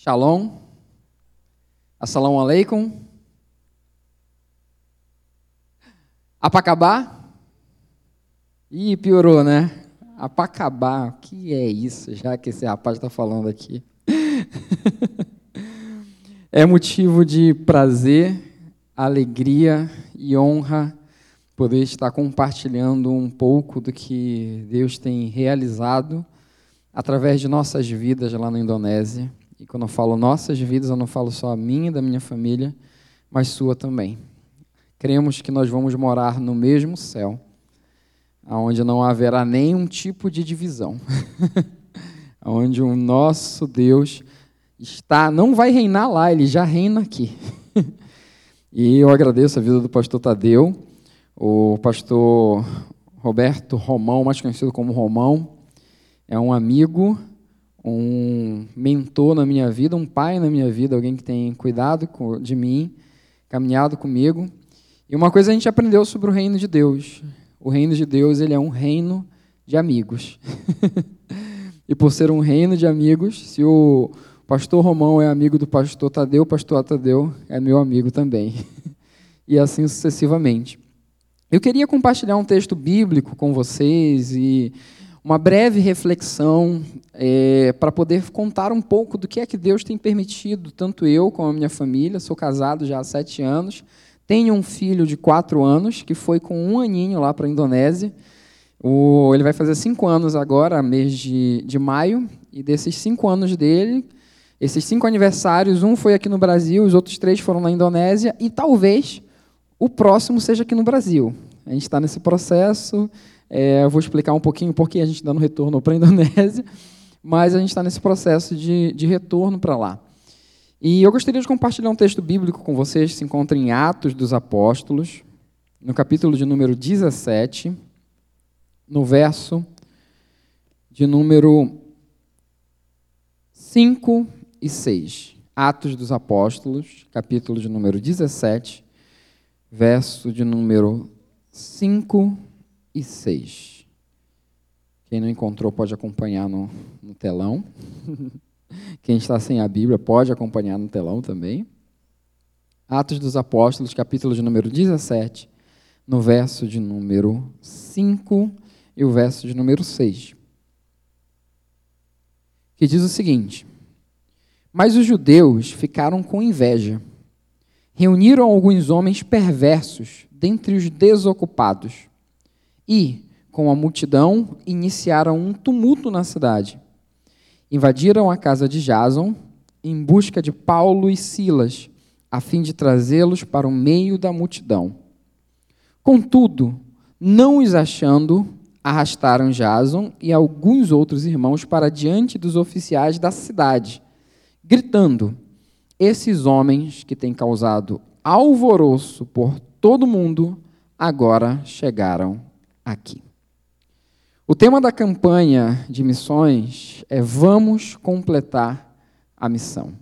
Shalom. Assalamu alaikum. Apacabá? Ih, piorou, né? Apacabá, o que é isso, já que esse rapaz está falando aqui? é motivo de prazer, alegria e honra poder estar compartilhando um pouco do que Deus tem realizado através de nossas vidas lá na Indonésia. E quando eu falo nossas vidas, eu não falo só a minha e da minha família, mas sua também. Cremos que nós vamos morar no mesmo céu, onde não haverá nenhum tipo de divisão, onde o nosso Deus está, não vai reinar lá, ele já reina aqui. e eu agradeço a vida do pastor Tadeu, o pastor Roberto Romão, mais conhecido como Romão, é um amigo um mentor na minha vida, um pai na minha vida, alguém que tem cuidado de mim, caminhado comigo. E uma coisa a gente aprendeu sobre o reino de Deus. O reino de Deus ele é um reino de amigos. e por ser um reino de amigos, se o pastor Romão é amigo do pastor Tadeu, o pastor Tadeu é meu amigo também. e assim sucessivamente. Eu queria compartilhar um texto bíblico com vocês e uma breve reflexão é, para poder contar um pouco do que é que Deus tem permitido, tanto eu como a minha família. Sou casado já há sete anos, tenho um filho de quatro anos que foi com um aninho lá para a Indonésia. O, ele vai fazer cinco anos agora, mês de, de maio, e desses cinco anos dele, esses cinco aniversários, um foi aqui no Brasil, os outros três foram na Indonésia, e talvez o próximo seja aqui no Brasil. A gente está nesse processo. É, eu vou explicar um pouquinho por que a gente está no retorno para a Indonésia, mas a gente está nesse processo de, de retorno para lá. E eu gostaria de compartilhar um texto bíblico com vocês, que se encontra em Atos dos Apóstolos, no capítulo de número 17, no verso de número 5 e 6. Atos dos Apóstolos, capítulo de número 17, verso de número 5 e 6. Quem não encontrou pode acompanhar no, no telão. Quem está sem a Bíblia pode acompanhar no telão também. Atos dos Apóstolos, capítulo de número 17, no verso de número 5 e o verso de número 6. Que diz o seguinte: Mas os judeus ficaram com inveja. Reuniram alguns homens perversos dentre os desocupados e, com a multidão, iniciaram um tumulto na cidade. Invadiram a casa de Jason em busca de Paulo e Silas, a fim de trazê-los para o meio da multidão. Contudo, não os achando, arrastaram Jason e alguns outros irmãos para diante dos oficiais da cidade, gritando: Esses homens que têm causado alvoroço por todo mundo agora chegaram aqui. O tema da campanha de missões é Vamos completar a missão.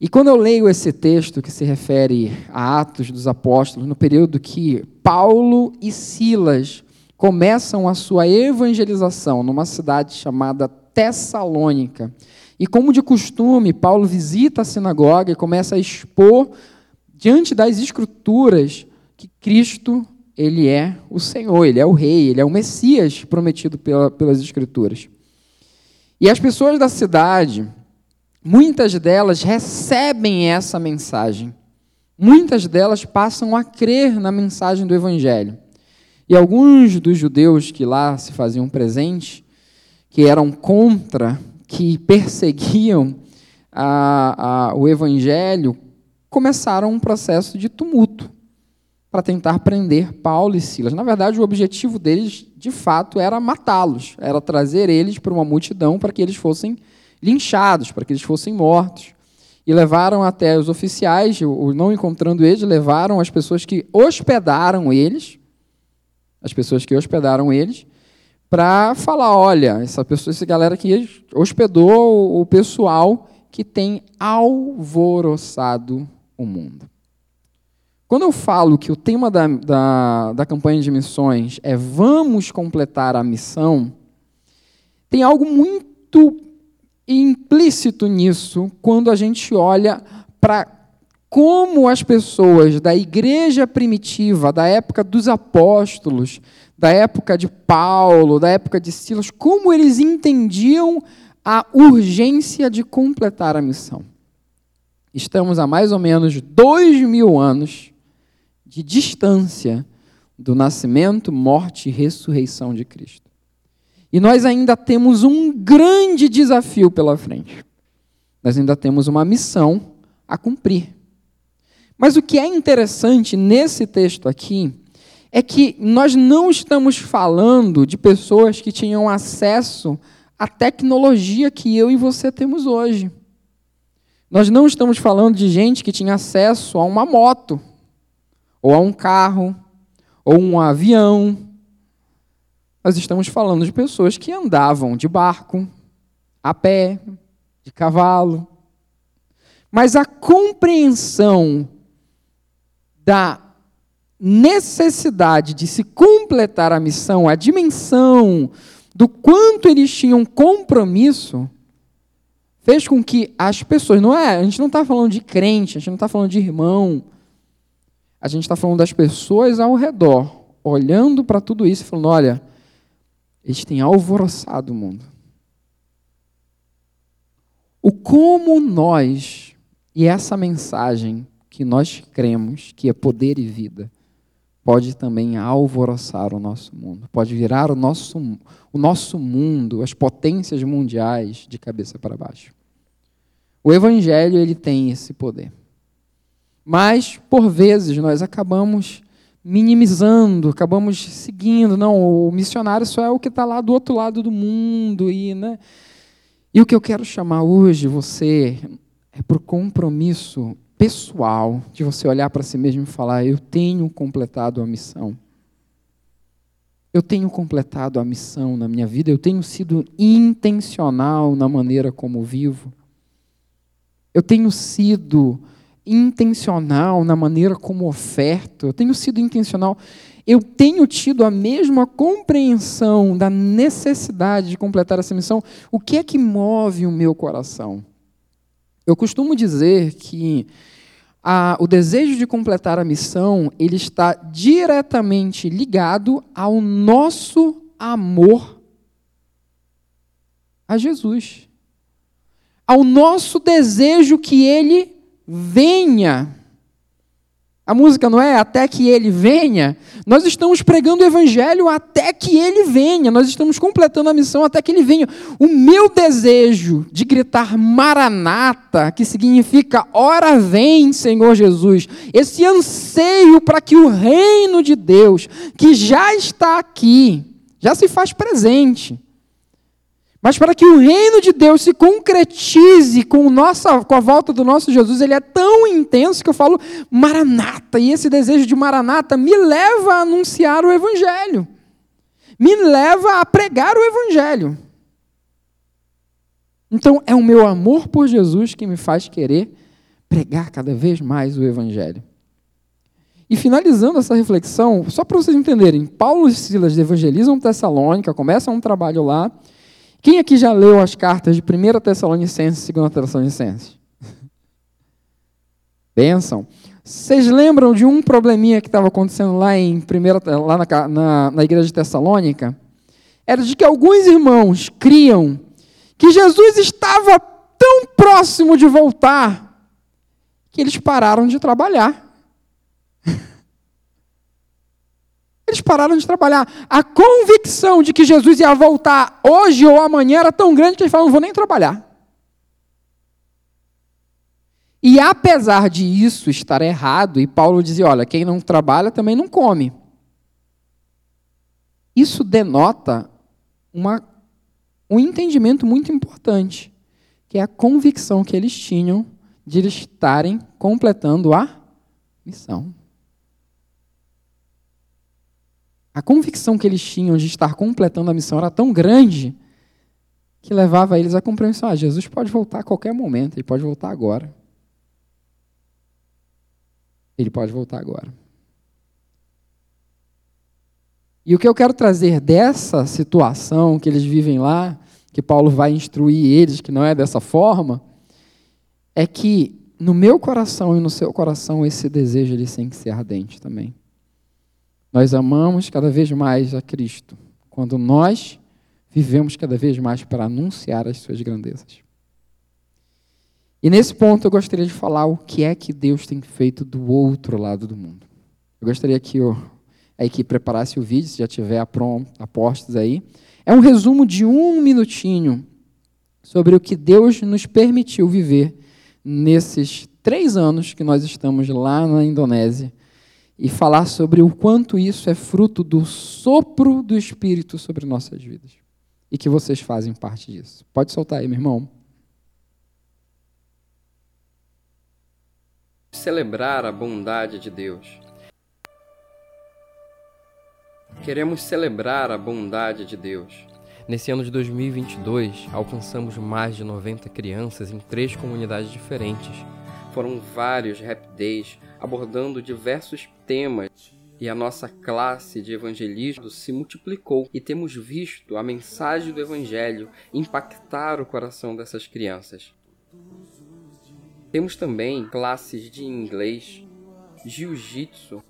E quando eu leio esse texto que se refere a Atos dos Apóstolos, no período que Paulo e Silas começam a sua evangelização numa cidade chamada Tessalônica, e como de costume, Paulo visita a sinagoga e começa a expor diante das escrituras que Cristo ele é o Senhor, ele é o Rei, ele é o Messias prometido pela, pelas Escrituras. E as pessoas da cidade, muitas delas recebem essa mensagem. Muitas delas passam a crer na mensagem do Evangelho. E alguns dos judeus que lá se faziam presentes, que eram contra, que perseguiam a, a, o Evangelho, começaram um processo de tumulto para tentar prender Paulo e Silas. Na verdade, o objetivo deles, de fato, era matá-los, era trazer eles para uma multidão para que eles fossem linchados, para que eles fossem mortos. E levaram até os oficiais, não encontrando eles, levaram as pessoas que hospedaram eles, as pessoas que hospedaram eles, para falar: olha, essa pessoa, essa galera aqui hospedou o pessoal que tem alvoroçado o mundo. Quando eu falo que o tema da, da, da campanha de missões é vamos completar a missão, tem algo muito implícito nisso quando a gente olha para como as pessoas da igreja primitiva, da época dos apóstolos, da época de Paulo, da época de Silas, como eles entendiam a urgência de completar a missão. Estamos a mais ou menos dois mil anos de distância do nascimento, morte e ressurreição de Cristo. E nós ainda temos um grande desafio pela frente. Nós ainda temos uma missão a cumprir. Mas o que é interessante nesse texto aqui é que nós não estamos falando de pessoas que tinham acesso à tecnologia que eu e você temos hoje. Nós não estamos falando de gente que tinha acesso a uma moto, ou a um carro, ou um avião. Nós estamos falando de pessoas que andavam de barco, a pé, de cavalo. Mas a compreensão da necessidade de se completar a missão, a dimensão do quanto eles tinham compromisso, fez com que as pessoas, não é, a gente não está falando de crente, a gente não está falando de irmão, a gente está falando das pessoas ao redor, olhando para tudo isso e falando: olha, eles têm alvoroçado o mundo. O como nós, e essa mensagem que nós cremos que é poder e vida, pode também alvoroçar o nosso mundo, pode virar o nosso, o nosso mundo, as potências mundiais de cabeça para baixo. O Evangelho ele tem esse poder. Mas, por vezes, nós acabamos minimizando, acabamos seguindo. Não, o missionário só é o que está lá do outro lado do mundo. E, né? e o que eu quero chamar hoje você é para o compromisso pessoal de você olhar para si mesmo e falar: eu tenho completado a missão. Eu tenho completado a missão na minha vida, eu tenho sido intencional na maneira como vivo. Eu tenho sido intencional na maneira como oferto, eu tenho sido intencional, eu tenho tido a mesma compreensão da necessidade de completar essa missão. O que é que move o meu coração? Eu costumo dizer que a, o desejo de completar a missão ele está diretamente ligado ao nosso amor a Jesus, ao nosso desejo que Ele venha. A música não é até que ele venha. Nós estamos pregando o evangelho até que ele venha. Nós estamos completando a missão até que ele venha. O meu desejo de gritar Maranata, que significa ora vem, Senhor Jesus. Esse anseio para que o reino de Deus, que já está aqui, já se faz presente. Mas para que o reino de Deus se concretize com, nossa, com a volta do nosso Jesus, ele é tão intenso que eu falo maranata. E esse desejo de maranata me leva a anunciar o Evangelho, me leva a pregar o Evangelho. Então é o meu amor por Jesus que me faz querer pregar cada vez mais o Evangelho. E finalizando essa reflexão, só para vocês entenderem, Paulo e Silas evangelizam Tessalônica, começam um trabalho lá. Quem aqui já leu as cartas de 1 Tessalonicenses e 2 Tessalonicenses? Benção. Vocês lembram de um probleminha que estava acontecendo lá, em primeira, lá na, na, na igreja de Tessalônica? Era de que alguns irmãos criam que Jesus estava tão próximo de voltar que eles pararam de trabalhar. Eles pararam de trabalhar. A convicção de que Jesus ia voltar hoje ou amanhã era tão grande que eles falaram: não vou nem trabalhar. E apesar de isso estar errado, e Paulo dizia: olha, quem não trabalha também não come. Isso denota uma, um entendimento muito importante, que é a convicção que eles tinham de estarem completando a missão. A convicção que eles tinham de estar completando a missão era tão grande que levava eles à compreensão: ah, Jesus pode voltar a qualquer momento, ele pode voltar agora. Ele pode voltar agora. E o que eu quero trazer dessa situação que eles vivem lá, que Paulo vai instruir eles, que não é dessa forma, é que no meu coração e no seu coração esse desejo ele tem que ser ardente também. Nós amamos cada vez mais a Cristo, quando nós vivemos cada vez mais para anunciar as suas grandezas. E nesse ponto eu gostaria de falar o que é que Deus tem feito do outro lado do mundo. Eu gostaria que a equipe preparasse o vídeo, se já tiver a, a aí. É um resumo de um minutinho sobre o que Deus nos permitiu viver nesses três anos que nós estamos lá na Indonésia e falar sobre o quanto isso é fruto do sopro do Espírito sobre nossas vidas e que vocês fazem parte disso. Pode soltar aí, meu irmão. celebrar a bondade de Deus. Queremos celebrar a bondade de Deus. Nesse ano de 2022, alcançamos mais de 90 crianças em três comunidades diferentes. Foram vários Rap Days abordando diversos temas e a nossa classe de evangelismo se multiplicou e temos visto a mensagem do Evangelho impactar o coração dessas crianças. Temos também classes de inglês, jiu-jitsu,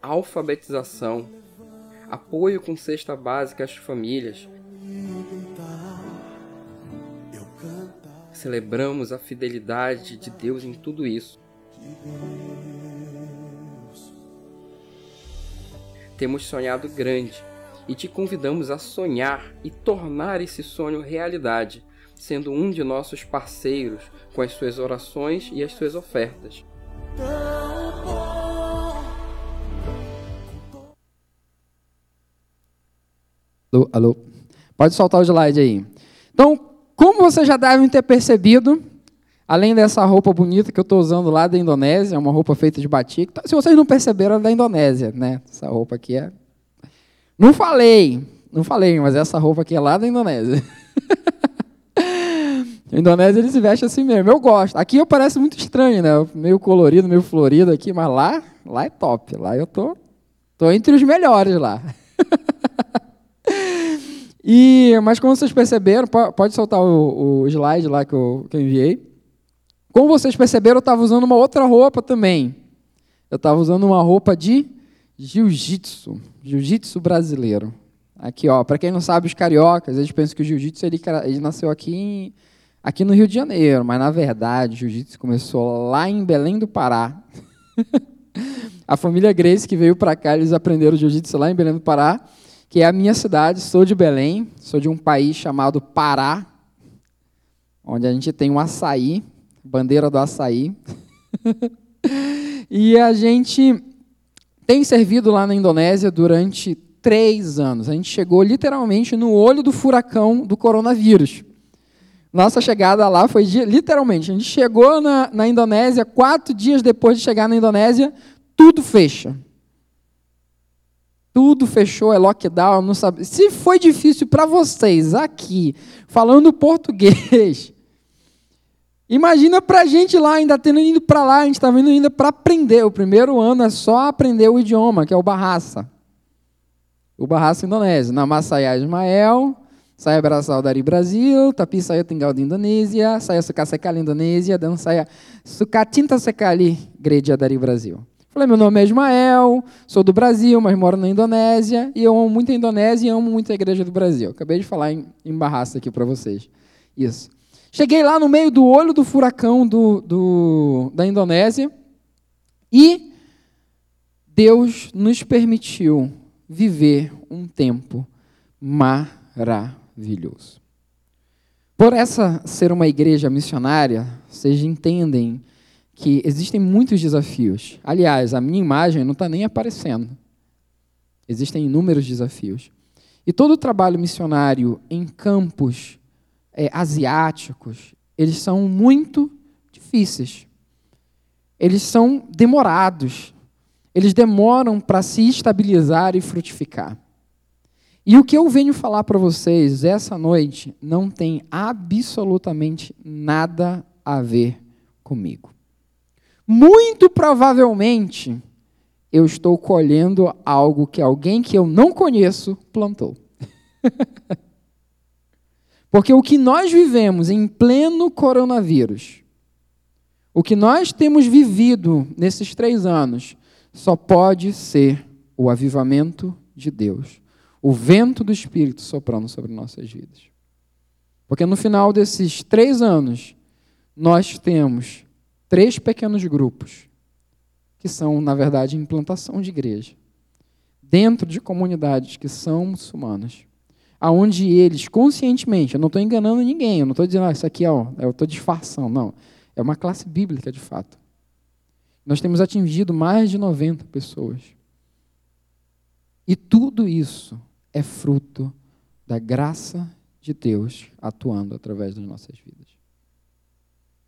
alfabetização, apoio com cesta básica às famílias. Celebramos a fidelidade de Deus em tudo isso. Temos sonhado grande e te convidamos a sonhar e tornar esse sonho realidade sendo um de nossos parceiros com as suas orações e as suas ofertas. Alô, alô. Pode soltar o slide aí. Então, como vocês já devem ter percebido, além dessa roupa bonita que eu estou usando lá da Indonésia, é uma roupa feita de batik. Se vocês não perceberam, é da Indonésia, né? Essa roupa aqui é. Não falei, não falei, mas essa roupa aqui é lá da Indonésia. Na Indonésia eles se vestem assim mesmo. Eu gosto. Aqui eu parece muito estranho, né? Meio colorido, meio florido aqui, mas lá, lá é top. Lá eu tô, tô entre os melhores lá. e, mas como vocês perceberam, pode soltar o, o slide lá que eu, que eu enviei. Como vocês perceberam, eu estava usando uma outra roupa também. Eu estava usando uma roupa de jiu-jitsu, jiu-jitsu brasileiro. Aqui, ó, para quem não sabe, os cariocas, eles pensam que o jiu-jitsu ele, ele nasceu aqui em aqui no Rio de Janeiro, mas na verdade o jiu-jitsu começou lá em Belém do Pará. a família Grace que veio para cá, eles aprenderam jiu-jitsu lá em Belém do Pará, que é a minha cidade, sou de Belém, sou de um país chamado Pará, onde a gente tem um açaí, bandeira do açaí. e a gente tem servido lá na Indonésia durante três anos. A gente chegou literalmente no olho do furacão do coronavírus. Nossa chegada lá foi literalmente. A gente chegou na, na Indonésia, quatro dias depois de chegar na Indonésia, tudo fecha. Tudo fechou, é lockdown, não sabe. Se foi difícil para vocês aqui, falando português, imagina para a gente lá, ainda tendo ido para lá, a gente estava indo ainda para aprender. O primeiro ano é só aprender o idioma, que é o Bahasa. O Bahasa indonésio. Na Masaya Ismael, saya berasal dari Brasil, tapi saya tinggal di Indonesia, saya suka sekali Indonesia, dan saya suka sekali gereja dari Brasil. Falei, meu nome é Ismael, sou do Brasil, mas moro na Indonésia, e eu amo muito a Indonésia e amo muito a igreja do Brasil. Acabei de falar em, em barraça aqui para vocês. Isso. Cheguei lá no meio do olho do furacão do, do, da Indonésia, e Deus nos permitiu viver um tempo maravilhoso. Por essa ser uma igreja missionária, vocês entendem que existem muitos desafios. Aliás, a minha imagem não está nem aparecendo. Existem inúmeros desafios. E todo o trabalho missionário em campos é, asiáticos, eles são muito difíceis. Eles são demorados. Eles demoram para se estabilizar e frutificar. E o que eu venho falar para vocês essa noite não tem absolutamente nada a ver comigo. Muito provavelmente eu estou colhendo algo que alguém que eu não conheço plantou. Porque o que nós vivemos em pleno coronavírus, o que nós temos vivido nesses três anos, só pode ser o avivamento de Deus, o vento do Espírito soprando sobre nossas vidas. Porque no final desses três anos, nós temos três pequenos grupos, que são, na verdade, implantação de igreja, dentro de comunidades que são muçulmanas aonde eles conscientemente, eu não estou enganando ninguém, eu não estou dizendo, ah, isso aqui ó, eu estou disfarçando, não. É uma classe bíblica de fato. Nós temos atingido mais de 90 pessoas. E tudo isso é fruto da graça de Deus atuando através das nossas vidas.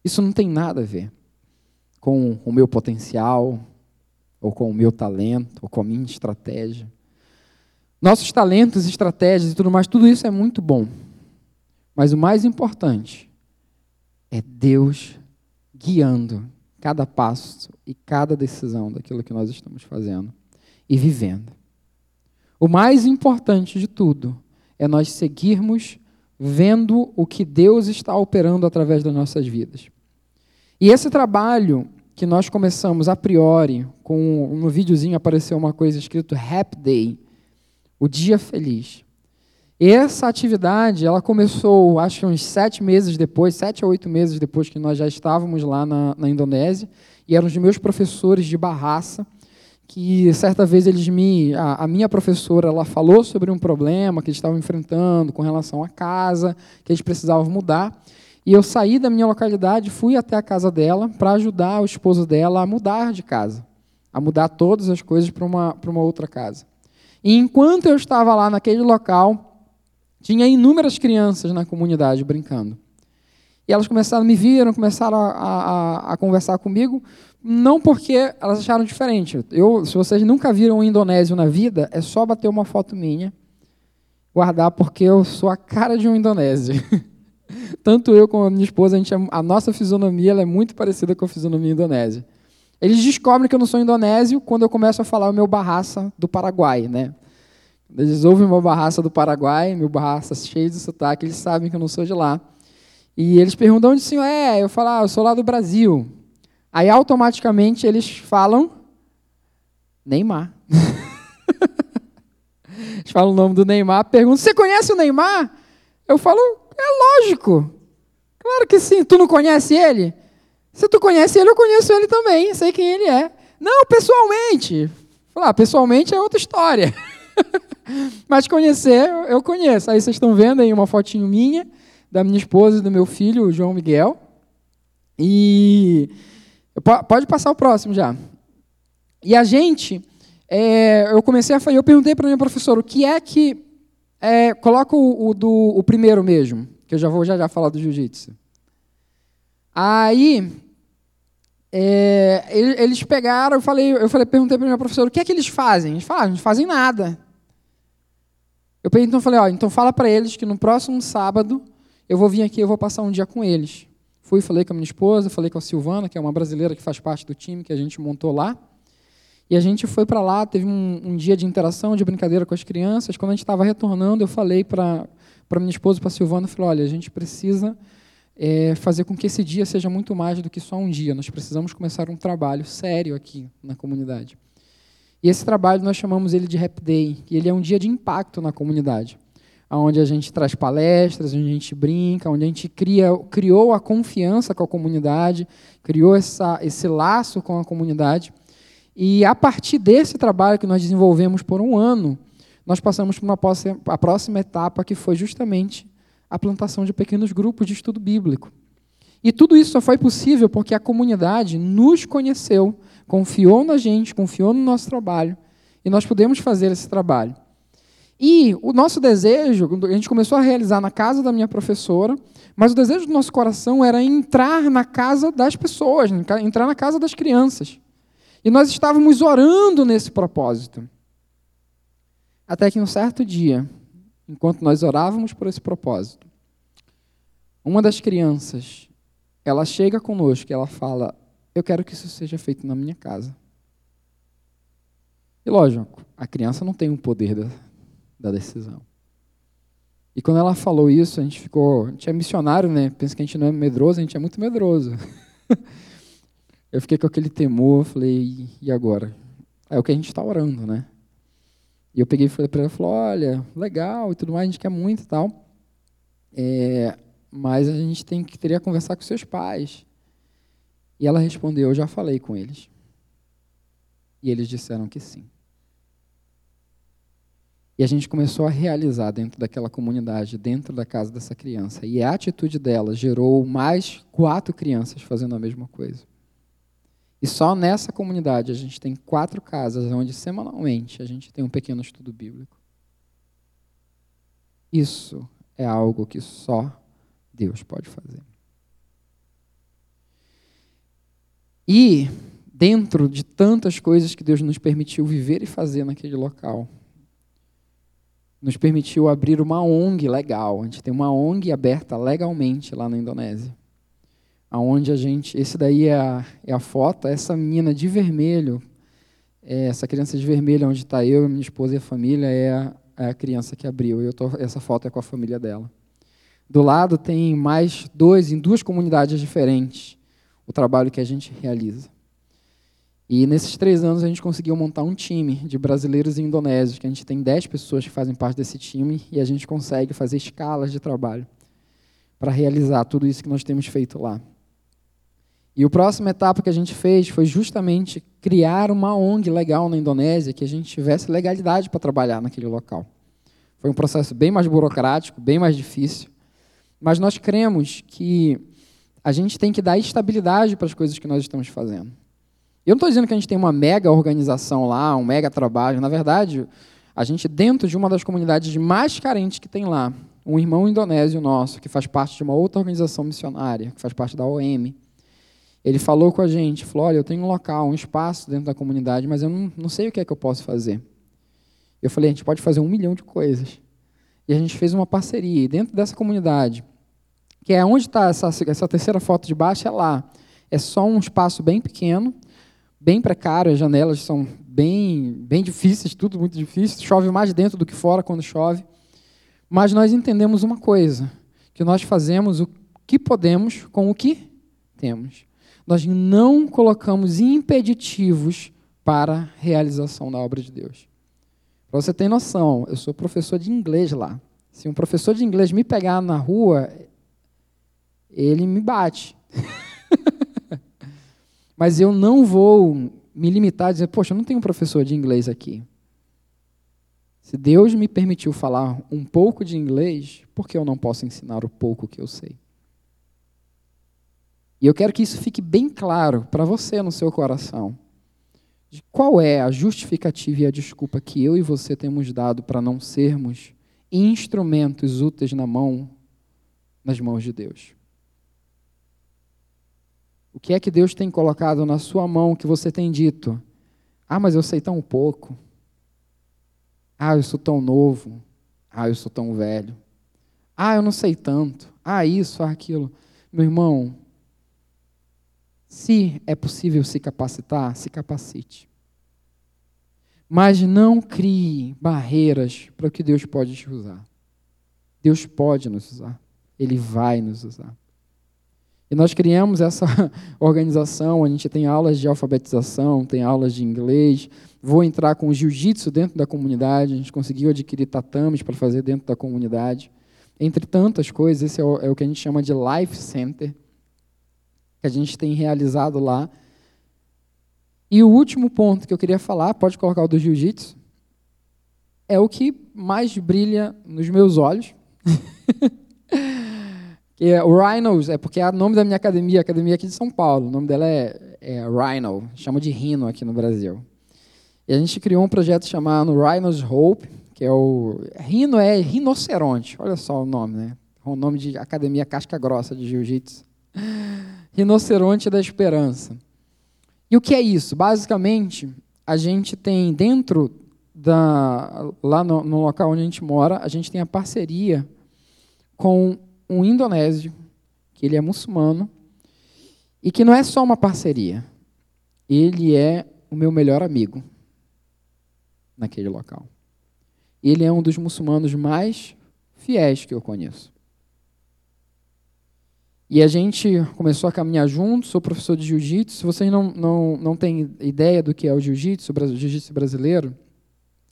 Isso não tem nada a ver com o meu potencial, ou com o meu talento, ou com a minha estratégia. Nossos talentos, estratégias e tudo mais, tudo isso é muito bom. Mas o mais importante é Deus guiando cada passo e cada decisão daquilo que nós estamos fazendo e vivendo. O mais importante de tudo é nós seguirmos vendo o que Deus está operando através das nossas vidas. E esse trabalho que nós começamos a priori, com no videozinho apareceu uma coisa escrito Happy Day, o dia feliz. Essa atividade, ela começou, acho uns sete meses depois, sete a oito meses depois que nós já estávamos lá na, na Indonésia, e eram os meus professores de barraça, que certa vez eles me, a, a, minha professora, ela falou sobre um problema que eles estavam enfrentando com relação à casa, que eles precisavam mudar, e eu saí da minha localidade, fui até a casa dela para ajudar o esposo dela a mudar de casa, a mudar todas as coisas para uma, para uma outra casa. E enquanto eu estava lá naquele local, tinha inúmeras crianças na comunidade brincando. E elas começaram, me viram, começaram a, a, a conversar comigo, não porque elas acharam diferente. Eu, se vocês nunca viram um indonésio na vida, é só bater uma foto minha, guardar, porque eu sou a cara de um indonésio. Tanto eu como a minha esposa, a, gente, é, a nossa fisionomia é muito parecida com a fisionomia indonésia. Eles descobrem que eu não sou indonésio quando eu começo a falar o meu barraça do Paraguai, né? Eles ouvem meu barraça do Paraguai, meu barraça cheio de sotaque, eles sabem que eu não sou de lá. E eles perguntam onde o senhor é? Eu falo, ah, eu sou lá do Brasil. Aí automaticamente eles falam Neymar. eles falam o nome do Neymar, perguntam, você conhece o Neymar? Eu falo, é lógico. Claro que sim. Tu não conhece ele? Se tu conhece ele, eu conheço ele também, sei quem ele é. Não, pessoalmente. Falar, ah, pessoalmente é outra história. Mas conhecer, eu conheço. Aí vocês estão vendo aí uma fotinho minha, da minha esposa e do meu filho, o João Miguel. E pode passar o próximo já. E a gente, é, eu comecei a falar, eu perguntei para a minha professora o que é que. É, coloca o, o, do, o primeiro mesmo, que eu já vou já, já falar do jiu-jitsu. Aí é, eles pegaram, eu falei, eu falei, perguntei para minha professora, o que é que eles fazem? Eles falaram, ah, não fazem nada. Eu então falei, ó, então fala para eles que no próximo sábado eu vou vir aqui, eu vou passar um dia com eles. Fui, falei com a minha esposa, falei com a Silvana, que é uma brasileira que faz parte do time que a gente montou lá. E a gente foi para lá, teve um, um, dia de interação, de brincadeira com as crianças. Quando a gente estava retornando, eu falei para minha esposa, para a Silvana, falei, olha, a gente precisa é, fazer com que esse dia seja muito mais do que só um dia. Nós precisamos começar um trabalho sério aqui na comunidade. E esse trabalho nós chamamos ele de Rap Day, e ele é um dia de impacto na comunidade, onde a gente traz palestras, onde a gente brinca, onde a gente cria, criou a confiança com a comunidade, criou essa, esse laço com a comunidade. E a partir desse trabalho que nós desenvolvemos por um ano, nós passamos para uma a próxima etapa, que foi justamente a plantação de pequenos grupos de estudo bíblico. E tudo isso só foi possível porque a comunidade nos conheceu, confiou na gente, confiou no nosso trabalho, e nós pudemos fazer esse trabalho. E o nosso desejo, a gente começou a realizar na casa da minha professora, mas o desejo do nosso coração era entrar na casa das pessoas, entrar na casa das crianças. E nós estávamos orando nesse propósito. Até que um certo dia, enquanto nós orávamos por esse propósito. Uma das crianças, ela chega conosco e ela fala: Eu quero que isso seja feito na minha casa. E lógico, a criança não tem o poder da, da decisão. E quando ela falou isso, a gente ficou. A gente é missionário, né? Pensa que a gente não é medroso, a gente é muito medroso. eu fiquei com aquele temor, falei, e agora? É o que a gente está orando, né? E eu peguei e falei para ela, falou, olha, legal e tudo mais, a gente quer muito e tal. É, mas a gente tem que teria que conversar com seus pais. E ela respondeu, eu já falei com eles. E eles disseram que sim. E a gente começou a realizar dentro daquela comunidade, dentro da casa dessa criança. E a atitude dela gerou mais quatro crianças fazendo a mesma coisa. E só nessa comunidade a gente tem quatro casas onde semanalmente a gente tem um pequeno estudo bíblico. Isso é algo que só Deus pode fazer. E dentro de tantas coisas que Deus nos permitiu viver e fazer naquele local, nos permitiu abrir uma ONG legal. A gente tem uma ONG aberta legalmente lá na Indonésia. Aonde a gente, esse daí é a, é a foto, essa menina de vermelho, é, essa criança de vermelho onde está eu, minha esposa e a família, é a, é a criança que abriu. Eu tô, essa foto é com a família dela. Do lado tem mais dois, em duas comunidades diferentes, o trabalho que a gente realiza. E nesses três anos a gente conseguiu montar um time de brasileiros e indonésios, que a gente tem dez pessoas que fazem parte desse time e a gente consegue fazer escalas de trabalho para realizar tudo isso que nós temos feito lá. E a próxima etapa que a gente fez foi justamente criar uma ONG legal na Indonésia, que a gente tivesse legalidade para trabalhar naquele local. Foi um processo bem mais burocrático, bem mais difícil, mas nós cremos que a gente tem que dar estabilidade para as coisas que nós estamos fazendo. Eu não estou dizendo que a gente tem uma mega organização lá, um mega trabalho. Na verdade, a gente, dentro de uma das comunidades mais carentes que tem lá, um irmão indonésio nosso, que faz parte de uma outra organização missionária, que faz parte da OM, ele falou com a gente, falou, olha, eu tenho um local, um espaço dentro da comunidade, mas eu não, não sei o que é que eu posso fazer. Eu falei, a gente pode fazer um milhão de coisas. E a gente fez uma parceria. E dentro dessa comunidade, que é onde está essa, essa terceira foto de baixo, é lá. É só um espaço bem pequeno, bem precário, as janelas são bem, bem difíceis, tudo muito difícil, chove mais dentro do que fora quando chove. Mas nós entendemos uma coisa, que nós fazemos o que podemos com o que temos. Nós não colocamos impeditivos para a realização da obra de Deus. Para você ter noção, eu sou professor de inglês lá. Se um professor de inglês me pegar na rua, ele me bate. Mas eu não vou me limitar a dizer, poxa, eu não tenho um professor de inglês aqui. Se Deus me permitiu falar um pouco de inglês, por que eu não posso ensinar o pouco que eu sei? E eu quero que isso fique bem claro para você no seu coração. De qual é a justificativa e a desculpa que eu e você temos dado para não sermos instrumentos úteis na mão, nas mãos de Deus? O que é que Deus tem colocado na sua mão que você tem dito? Ah, mas eu sei tão pouco. Ah, eu sou tão novo. Ah, eu sou tão velho. Ah, eu não sei tanto. Ah, isso, ah, aquilo. Meu irmão, se é possível se capacitar, se capacite. Mas não crie barreiras para o que Deus pode te usar. Deus pode nos usar. Ele vai nos usar. E nós criamos essa organização, a gente tem aulas de alfabetização, tem aulas de inglês. Vou entrar com jiu-jitsu dentro da comunidade, a gente conseguiu adquirir tatames para fazer dentro da comunidade. Entre tantas coisas, esse é o, é o que a gente chama de Life Center, que a gente tem realizado lá. E o último ponto que eu queria falar, pode colocar o do jiu-jitsu, é o que mais brilha nos meus olhos. E é, o Rhinos é porque é o nome da minha academia, a academia aqui de São Paulo. O nome dela é, é Rhino, chama de Rhino aqui no Brasil. E a gente criou um projeto chamado Rhinos Hope, que é o. Rhino é rinoceronte, olha só o nome, né? O nome de academia casca grossa de jiu-jitsu. Rinoceronte da Esperança. E o que é isso? Basicamente, a gente tem dentro da. lá no, no local onde a gente mora, a gente tem a parceria com um indonésio, que ele é muçulmano, e que não é só uma parceria, ele é o meu melhor amigo naquele local. Ele é um dos muçulmanos mais fiéis que eu conheço. E a gente começou a caminhar junto, sou professor de jiu-jitsu. Se vocês não, não, não têm ideia do que é o jiu-jitsu, o jiu-jitsu brasileiro,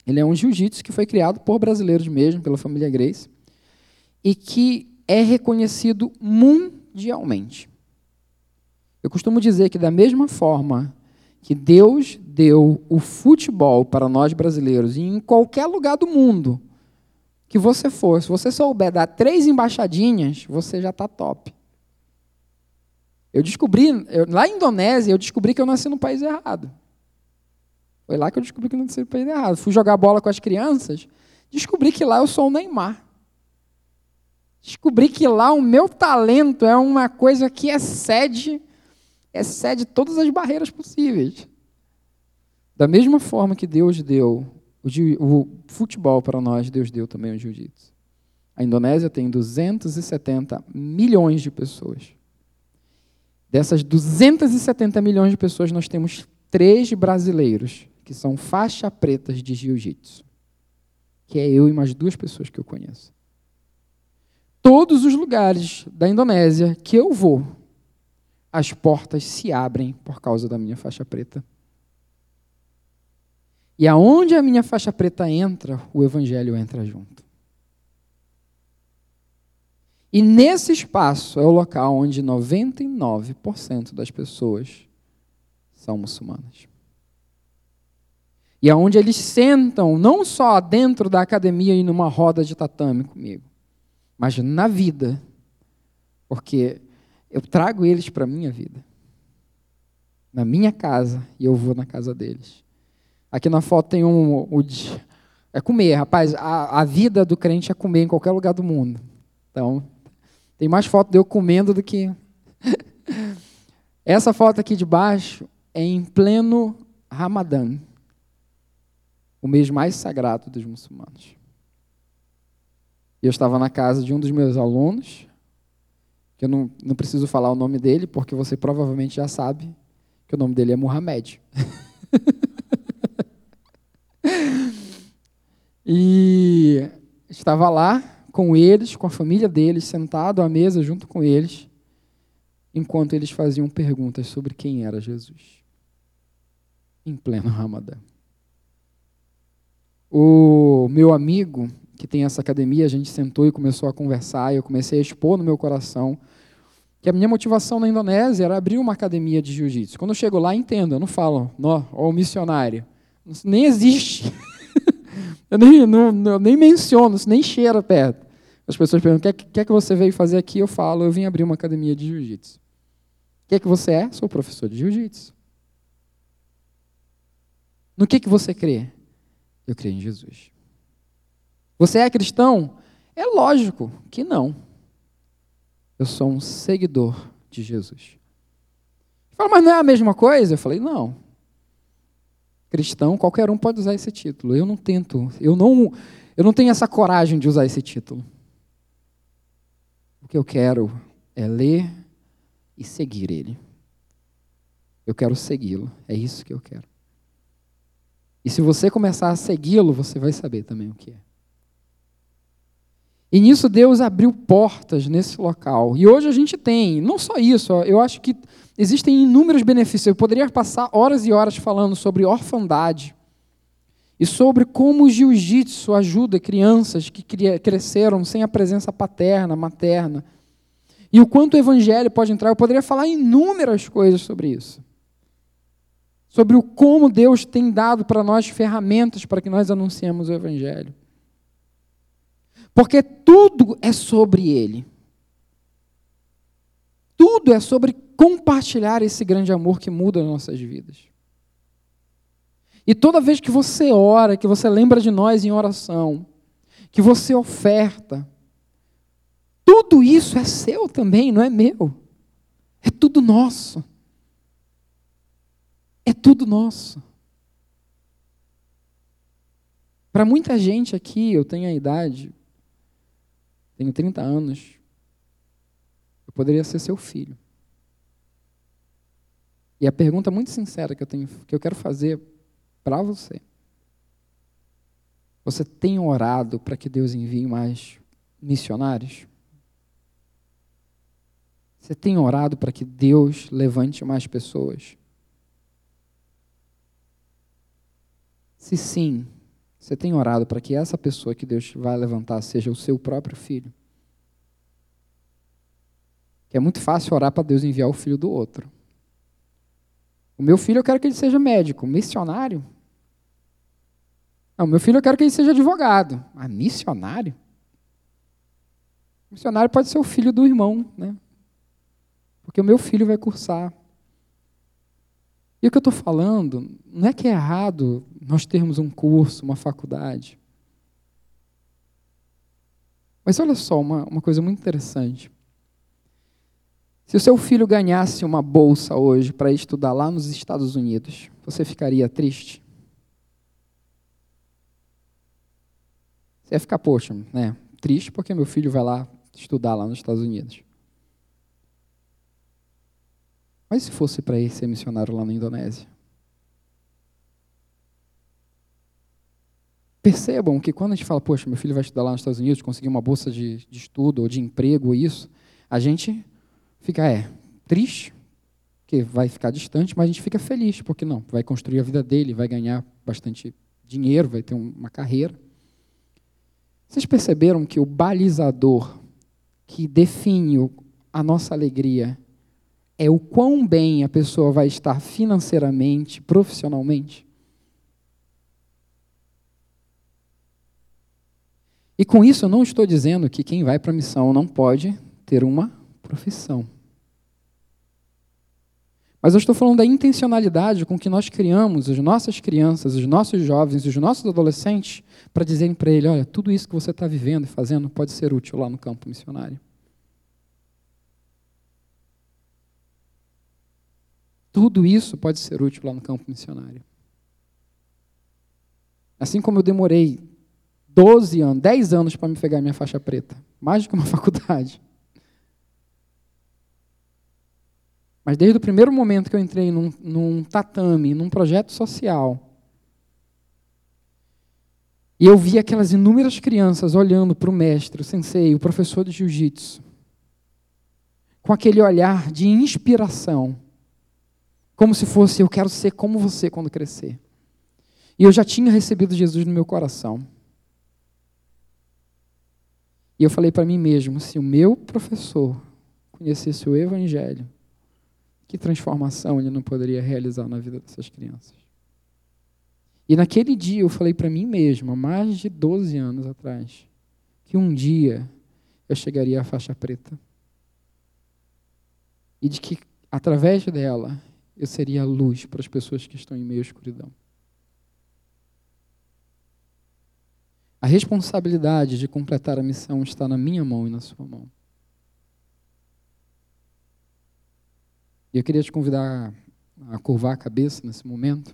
ele é um jiu-jitsu que foi criado por brasileiros mesmo, pela família Grace, e que é reconhecido mundialmente. Eu costumo dizer que, da mesma forma que Deus deu o futebol para nós brasileiros, e em qualquer lugar do mundo que você for, se você souber dar três embaixadinhas, você já está top. Eu descobri, eu, lá em Indonésia, eu descobri que eu nasci no país errado. Foi lá que eu descobri que eu nasci no país errado. Fui jogar bola com as crianças, descobri que lá eu sou o Neymar. Descobri que lá o meu talento é uma coisa que excede, excede todas as barreiras possíveis. Da mesma forma que Deus deu o, o futebol para nós, Deus deu também o jiu-jitsu. A Indonésia tem 270 milhões de pessoas. Dessas 270 milhões de pessoas, nós temos três brasileiros que são faixa pretas de jiu-jitsu. Que é eu e mais duas pessoas que eu conheço. Todos os lugares da Indonésia que eu vou, as portas se abrem por causa da minha faixa preta. E aonde a minha faixa preta entra, o evangelho entra junto. E nesse espaço é o local onde 99% das pessoas são muçulmanas. E aonde eles sentam, não só dentro da academia e numa roda de tatame comigo, mas na vida, porque eu trago eles para a minha vida, na minha casa, e eu vou na casa deles. Aqui na foto tem um. um é comer, rapaz. A, a vida do crente é comer em qualquer lugar do mundo. Então, tem mais foto de eu comendo do que. Essa foto aqui de baixo é em pleno Ramadã, o mês mais sagrado dos muçulmanos. Eu estava na casa de um dos meus alunos, que eu não, não preciso falar o nome dele, porque você provavelmente já sabe que o nome dele é Muhammad. e estava lá com eles, com a família deles, sentado à mesa junto com eles, enquanto eles faziam perguntas sobre quem era Jesus, em pleno Ramadã. O meu amigo, que tem essa academia, a gente sentou e começou a conversar, e eu comecei a expor no meu coração que a minha motivação na Indonésia era abrir uma academia de jiu-jitsu. Quando eu chego lá, entendo, eu não falo, ó, o missionário. Nem existe. Eu nem, não, eu nem menciono, nem cheira perto. As pessoas perguntam: o que, que é que você veio fazer aqui? Eu falo: eu vim abrir uma academia de jiu-jitsu. O que é que você é? Sou professor de jiu-jitsu. No que, que você crê? Eu creio em Jesus. Você é cristão? É lógico que não. Eu sou um seguidor de Jesus. Fala, mas não é a mesma coisa? Eu falei, não cristão, qualquer um pode usar esse título. Eu não tento, eu não, eu não tenho essa coragem de usar esse título. O que eu quero é ler e seguir ele. Eu quero segui-lo, é isso que eu quero. E se você começar a segui-lo, você vai saber também o que é. E nisso Deus abriu portas nesse local. E hoje a gente tem, não só isso, eu acho que existem inúmeros benefícios. Eu poderia passar horas e horas falando sobre orfandade e sobre como o jiu-jitsu ajuda crianças que cresceram sem a presença paterna, materna. E o quanto o evangelho pode entrar. Eu poderia falar inúmeras coisas sobre isso. Sobre o como Deus tem dado para nós ferramentas para que nós anunciemos o evangelho. Porque tudo é sobre ele. Tudo é sobre compartilhar esse grande amor que muda nossas vidas. E toda vez que você ora, que você lembra de nós em oração, que você oferta, tudo isso é seu também, não é meu. É tudo nosso. É tudo nosso. Para muita gente aqui, eu tenho a idade, tenho 30 anos, eu poderia ser seu filho. E a pergunta muito sincera que eu, tenho, que eu quero fazer para você: você tem orado para que Deus envie mais missionários? Você tem orado para que Deus levante mais pessoas? Se sim, você tem orado para que essa pessoa que Deus vai levantar seja o seu próprio filho? Que é muito fácil orar para Deus enviar o filho do outro. O meu filho eu quero que ele seja médico, missionário. Não, meu filho eu quero que ele seja advogado. Ah, missionário? Missionário pode ser o filho do irmão, né? Porque o meu filho vai cursar. E o que eu estou falando não é que é errado nós termos um curso, uma faculdade. Mas olha só, uma, uma coisa muito interessante. Se o seu filho ganhasse uma bolsa hoje para estudar lá nos Estados Unidos, você ficaria triste? Você ia ficar, poxa, né? Triste porque meu filho vai lá estudar lá nos Estados Unidos. Mas se fosse para ele ser missionário lá na Indonésia? Percebam que quando a gente fala, poxa, meu filho vai estudar lá nos Estados Unidos, conseguir uma bolsa de, de estudo ou de emprego ou isso, a gente fica, é, triste, que vai ficar distante, mas a gente fica feliz, porque não, vai construir a vida dele, vai ganhar bastante dinheiro, vai ter uma carreira. Vocês perceberam que o balizador que define a nossa alegria é o quão bem a pessoa vai estar financeiramente, profissionalmente? E com isso eu não estou dizendo que quem vai para a missão não pode ter uma profissão. Mas eu estou falando da intencionalidade com que nós criamos as nossas crianças, os nossos jovens, os nossos adolescentes, para dizerem para ele: olha, tudo isso que você está vivendo e fazendo pode ser útil lá no campo missionário. Tudo isso pode ser útil lá no campo missionário. Assim como eu demorei 12 anos, 10 anos para me pegar minha faixa preta, mais do que uma faculdade. Mas desde o primeiro momento que eu entrei num, num tatame, num projeto social, e eu vi aquelas inúmeras crianças olhando para o mestre, o sensei, o professor de jiu-jitsu, com aquele olhar de inspiração, como se fosse eu quero ser como você quando crescer. E eu já tinha recebido Jesus no meu coração. E eu falei para mim mesmo: se o meu professor conhecesse o Evangelho, que transformação ele não poderia realizar na vida dessas crianças? E naquele dia eu falei para mim mesmo, há mais de 12 anos atrás, que um dia eu chegaria à faixa preta. E de que, através dela, eu seria a luz para as pessoas que estão em meio à escuridão. A responsabilidade de completar a missão está na minha mão e na sua mão. E eu queria te convidar a curvar a cabeça nesse momento.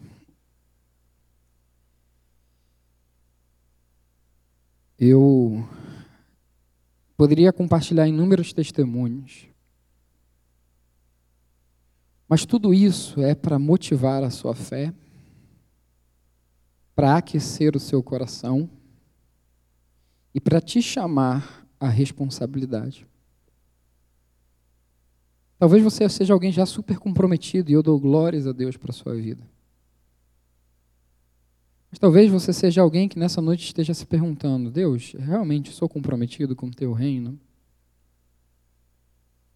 Eu poderia compartilhar inúmeros testemunhos, mas tudo isso é para motivar a sua fé, para aquecer o seu coração e para te chamar à responsabilidade. Talvez você seja alguém já super comprometido e eu dou glórias a Deus para a sua vida. Mas talvez você seja alguém que nessa noite esteja se perguntando: Deus, realmente sou comprometido com o teu reino?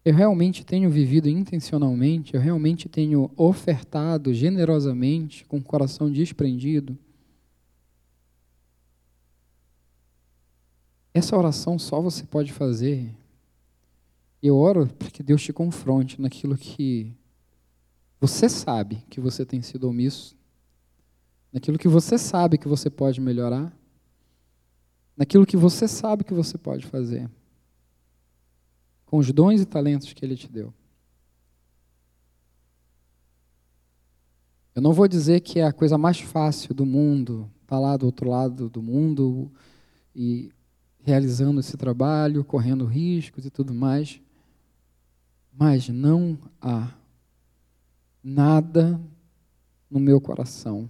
Eu realmente tenho vivido intencionalmente? Eu realmente tenho ofertado generosamente, com o coração desprendido? Essa oração só você pode fazer eu oro para que Deus te confronte naquilo que você sabe que você tem sido omisso, naquilo que você sabe que você pode melhorar, naquilo que você sabe que você pode fazer, com os dons e talentos que Ele te deu. Eu não vou dizer que é a coisa mais fácil do mundo, estar tá lá do outro lado do mundo e realizando esse trabalho, correndo riscos e tudo mais. Mas não há nada no meu coração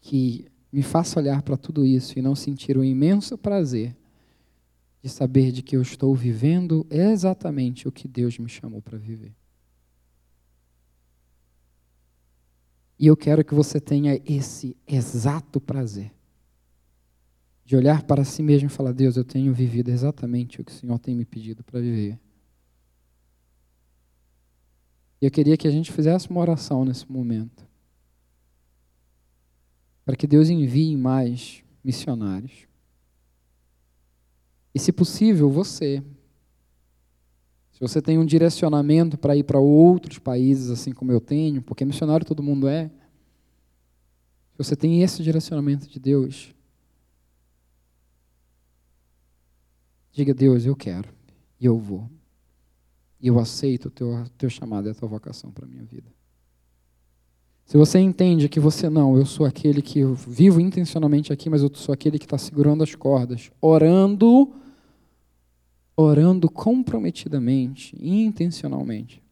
que me faça olhar para tudo isso e não sentir o imenso prazer de saber de que eu estou vivendo exatamente o que Deus me chamou para viver. E eu quero que você tenha esse exato prazer de olhar para si mesmo e falar: Deus, eu tenho vivido exatamente o que o Senhor tem me pedido para viver. E eu queria que a gente fizesse uma oração nesse momento. Para que Deus envie mais missionários. E, se possível, você. Se você tem um direcionamento para ir para outros países, assim como eu tenho, porque missionário todo mundo é. Se você tem esse direcionamento de Deus, diga: Deus, eu quero. E eu vou. E eu aceito o teu, teu chamado e a tua vocação para a minha vida. Se você entende que você não, eu sou aquele que vivo intencionalmente aqui, mas eu sou aquele que está segurando as cordas, orando, orando comprometidamente, intencionalmente.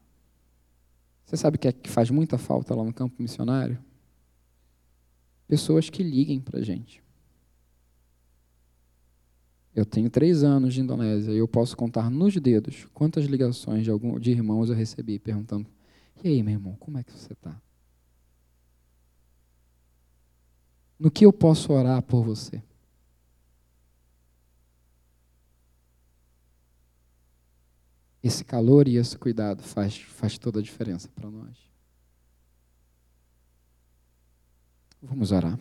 Você sabe o que, é que faz muita falta lá no campo missionário? Pessoas que liguem para a gente. Eu tenho três anos de Indonésia e eu posso contar nos dedos quantas ligações de, algum, de irmãos eu recebi perguntando: E aí, meu irmão, como é que você está? No que eu posso orar por você? Esse calor e esse cuidado faz, faz toda a diferença para nós. Vamos orar.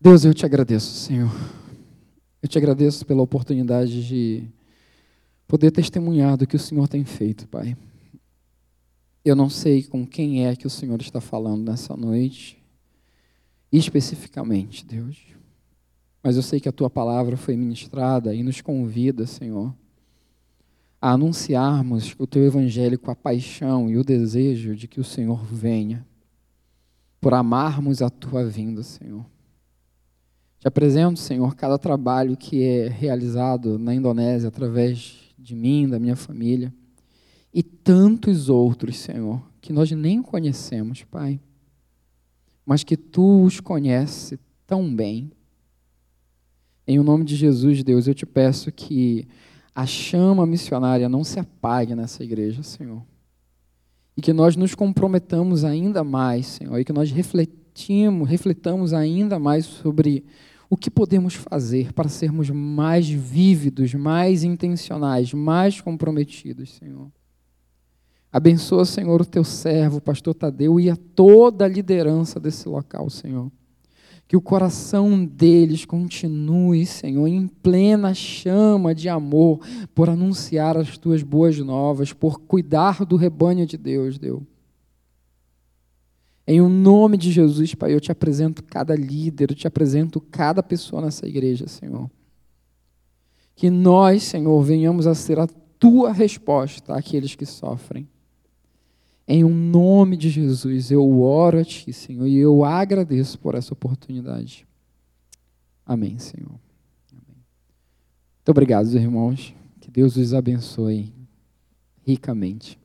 Deus, eu te agradeço, Senhor. Eu te agradeço pela oportunidade de poder testemunhar do que o Senhor tem feito, Pai. Eu não sei com quem é que o Senhor está falando nessa noite, especificamente, Deus. Mas eu sei que a tua palavra foi ministrada e nos convida, Senhor, a anunciarmos o teu evangelho com a paixão e o desejo de que o Senhor venha, por amarmos a tua vinda, Senhor. Te apresento, Senhor, cada trabalho que é realizado na Indonésia através de mim, da minha família, e tantos outros, Senhor, que nós nem conhecemos, Pai, mas que Tu os conheces tão bem. Em o nome de Jesus, Deus, eu te peço que a chama missionária não se apague nessa igreja, Senhor. E que nós nos comprometamos ainda mais, Senhor, e que nós refletimos, refletamos ainda mais sobre o que podemos fazer para sermos mais vívidos, mais intencionais, mais comprometidos, Senhor. Abençoa, Senhor, o teu servo, o pastor Tadeu, e a toda a liderança desse local, Senhor. Que o coração deles continue, Senhor, em plena chama de amor, por anunciar as tuas boas novas, por cuidar do rebanho de Deus, Deus. Em o nome de Jesus, Pai, eu te apresento cada líder, eu te apresento cada pessoa nessa igreja, Senhor. Que nós, Senhor, venhamos a ser a tua resposta àqueles que sofrem. Em o nome de Jesus, eu oro a ti, Senhor, e eu agradeço por essa oportunidade. Amém, Senhor. Amém. Muito obrigado, irmãos. Que Deus os abençoe ricamente.